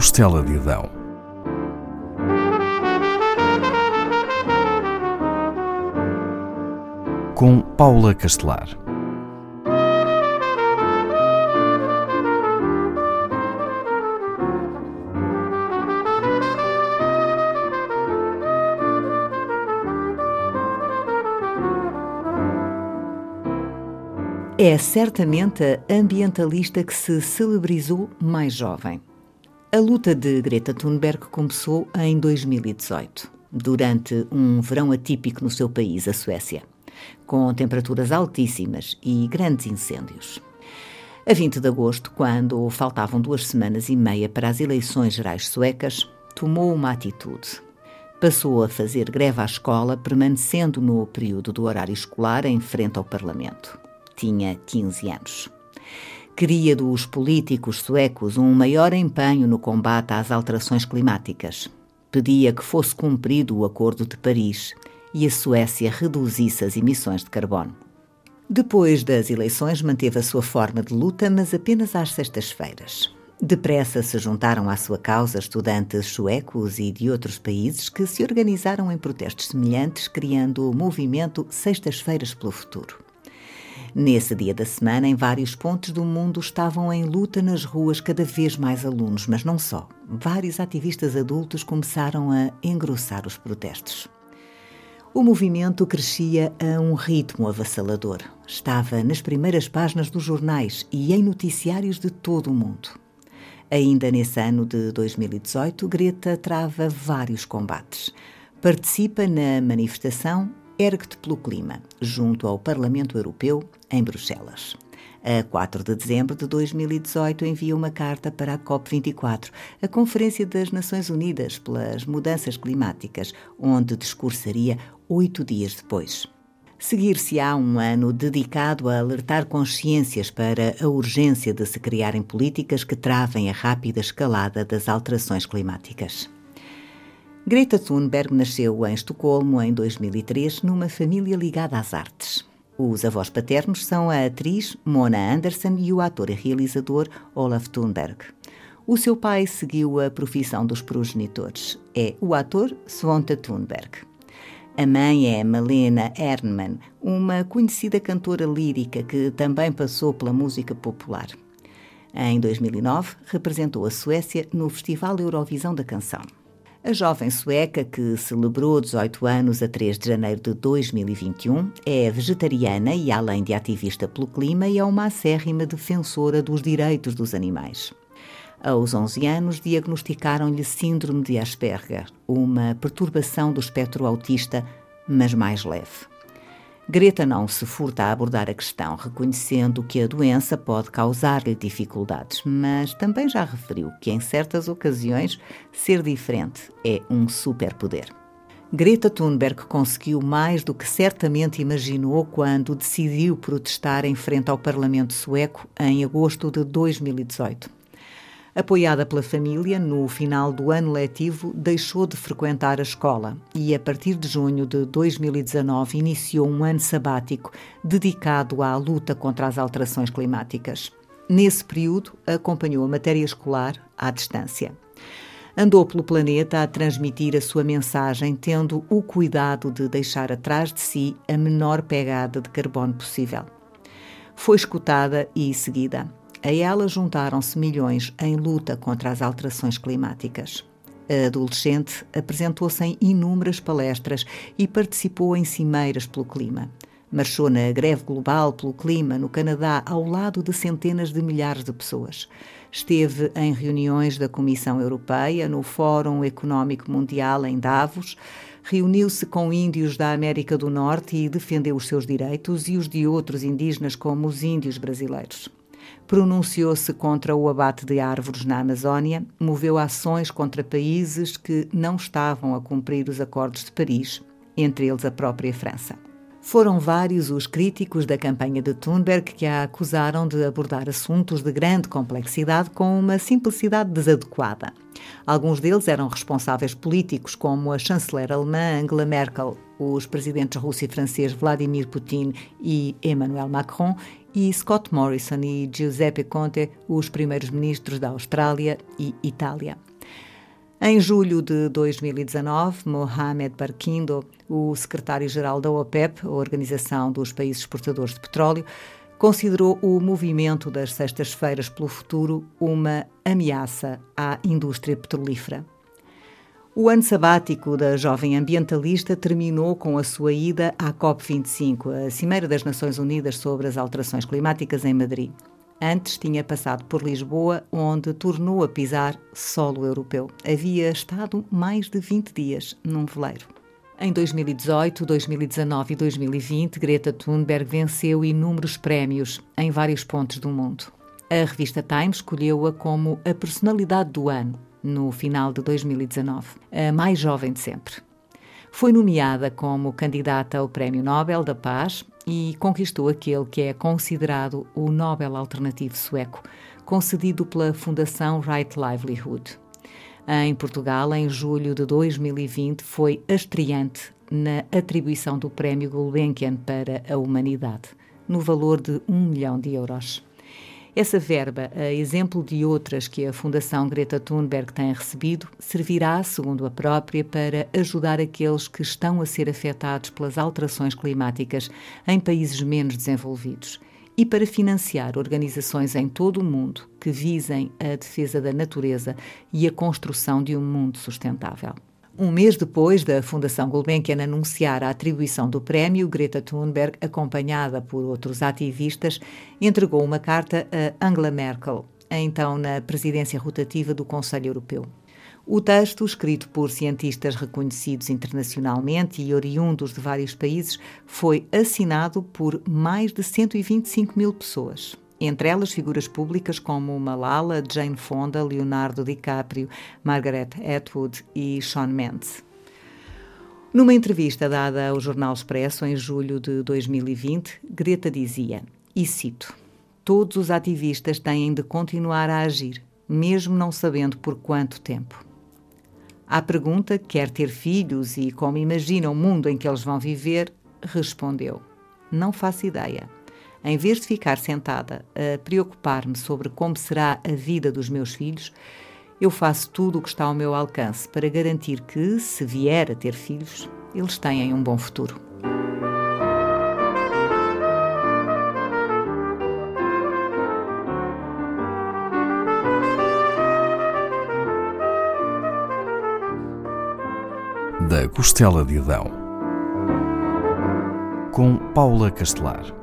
costela de Adão. Com Paula Castelar. É certamente a ambientalista que se celebrizou mais jovem. A luta de Greta Thunberg começou em 2018, durante um verão atípico no seu país, a Suécia, com temperaturas altíssimas e grandes incêndios. A 20 de agosto, quando faltavam duas semanas e meia para as eleições gerais suecas, tomou uma atitude. Passou a fazer greve à escola, permanecendo no período do horário escolar em frente ao Parlamento tinha 15 anos. Queria dos políticos suecos um maior empenho no combate às alterações climáticas. Pedia que fosse cumprido o Acordo de Paris e a Suécia reduzisse as emissões de carbono. Depois das eleições, manteve a sua forma de luta, mas apenas às sextas-feiras. Depressa se juntaram à sua causa estudantes suecos e de outros países que se organizaram em protestos semelhantes, criando o movimento Sextas-feiras pelo Futuro. Nesse dia da semana, em vários pontos do mundo estavam em luta nas ruas cada vez mais alunos, mas não só. Vários ativistas adultos começaram a engrossar os protestos. O movimento crescia a um ritmo avassalador. Estava nas primeiras páginas dos jornais e em noticiários de todo o mundo. Ainda nesse ano de 2018, Greta trava vários combates. Participa na manifestação Ergue-te pelo Clima, junto ao Parlamento Europeu, em Bruxelas. A 4 de dezembro de 2018, envia uma carta para a COP24, a Conferência das Nações Unidas pelas Mudanças Climáticas, onde discursaria oito dias depois. Seguir-se-á um ano dedicado a alertar consciências para a urgência de se criarem políticas que travem a rápida escalada das alterações climáticas. Greta Thunberg nasceu em Estocolmo em 2003 numa família ligada às artes. Os avós paternos são a atriz Mona Anderson e o ator e realizador Olaf Thunberg. O seu pai seguiu a profissão dos progenitores. É o ator Svante Thunberg. A mãe é Malena Ernman, uma conhecida cantora lírica que também passou pela música popular. Em 2009, representou a Suécia no Festival Eurovisão da Canção. A jovem sueca, que celebrou 18 anos a 3 de janeiro de 2021, é vegetariana e, além de ativista pelo clima, é uma acérrima defensora dos direitos dos animais. Aos 11 anos, diagnosticaram-lhe Síndrome de Asperger, uma perturbação do espectro autista, mas mais leve. Greta não se furta a abordar a questão, reconhecendo que a doença pode causar-lhe dificuldades, mas também já referiu que, em certas ocasiões, ser diferente é um superpoder. Greta Thunberg conseguiu mais do que certamente imaginou quando decidiu protestar em frente ao Parlamento sueco em agosto de 2018. Apoiada pela família, no final do ano letivo deixou de frequentar a escola e, a partir de junho de 2019, iniciou um ano sabático dedicado à luta contra as alterações climáticas. Nesse período, acompanhou a matéria escolar à distância. Andou pelo planeta a transmitir a sua mensagem, tendo o cuidado de deixar atrás de si a menor pegada de carbono possível. Foi escutada e seguida. A ela juntaram-se milhões em luta contra as alterações climáticas. A adolescente apresentou-se em inúmeras palestras e participou em cimeiras pelo clima. Marchou na greve global pelo clima no Canadá ao lado de centenas de milhares de pessoas. Esteve em reuniões da Comissão Europeia, no Fórum Económico Mundial em Davos, reuniu-se com índios da América do Norte e defendeu os seus direitos e os de outros indígenas, como os índios brasileiros pronunciou-se contra o abate de árvores na Amazónia, moveu ações contra países que não estavam a cumprir os acordos de Paris, entre eles a própria França. Foram vários os críticos da campanha de Thunberg que a acusaram de abordar assuntos de grande complexidade com uma simplicidade desadequada. Alguns deles eram responsáveis políticos, como a chanceler alemã Angela Merkel, os presidentes russo e francês Vladimir Putin e Emmanuel Macron, e Scott Morrison e Giuseppe Conte, os primeiros ministros da Austrália e Itália. Em julho de 2019, Mohamed Barkindo, o secretário-geral da OPEP, a Organização dos Países Exportadores de Petróleo, considerou o movimento das Sextas-Feiras pelo Futuro uma ameaça à indústria petrolífera. O ano sabático da jovem ambientalista terminou com a sua ida à COP25, a Cimeira das Nações Unidas sobre as Alterações Climáticas em Madrid. Antes tinha passado por Lisboa, onde tornou a pisar solo europeu. Havia estado mais de 20 dias num veleiro. Em 2018, 2019 e 2020, Greta Thunberg venceu inúmeros prémios em vários pontos do mundo. A revista Time escolheu-a como a personalidade do ano no final de 2019, a mais jovem de sempre. Foi nomeada como candidata ao Prémio Nobel da Paz e conquistou aquele que é considerado o Nobel Alternativo Sueco, concedido pela Fundação Right Livelihood. Em Portugal, em julho de 2020, foi estreante na atribuição do Prémio Gulbenkian para a Humanidade, no valor de um milhão de euros. Essa verba, a exemplo de outras que a Fundação Greta Thunberg tem recebido, servirá, segundo a própria, para ajudar aqueles que estão a ser afetados pelas alterações climáticas em países menos desenvolvidos e para financiar organizações em todo o mundo que visem a defesa da natureza e a construção de um mundo sustentável. Um mês depois da Fundação Gulbenkian anunciar a atribuição do prémio, Greta Thunberg, acompanhada por outros ativistas, entregou uma carta a Angela Merkel, então na presidência rotativa do Conselho Europeu. O texto, escrito por cientistas reconhecidos internacionalmente e oriundos de vários países, foi assinado por mais de 125 mil pessoas entre elas figuras públicas como Malala, Jane Fonda, Leonardo DiCaprio, Margaret Atwood e Shawn Mendes. Numa entrevista dada ao Jornal Expresso em julho de 2020, Greta dizia, e cito: Todos os ativistas têm de continuar a agir, mesmo não sabendo por quanto tempo. À pergunta quer ter filhos e como imagina o mundo em que eles vão viver, respondeu: Não faço ideia. Em vez de ficar sentada a preocupar-me sobre como será a vida dos meus filhos, eu faço tudo o que está ao meu alcance para garantir que, se vier a ter filhos, eles tenham um bom futuro. Da Costela de Adão, com Paula Castelar.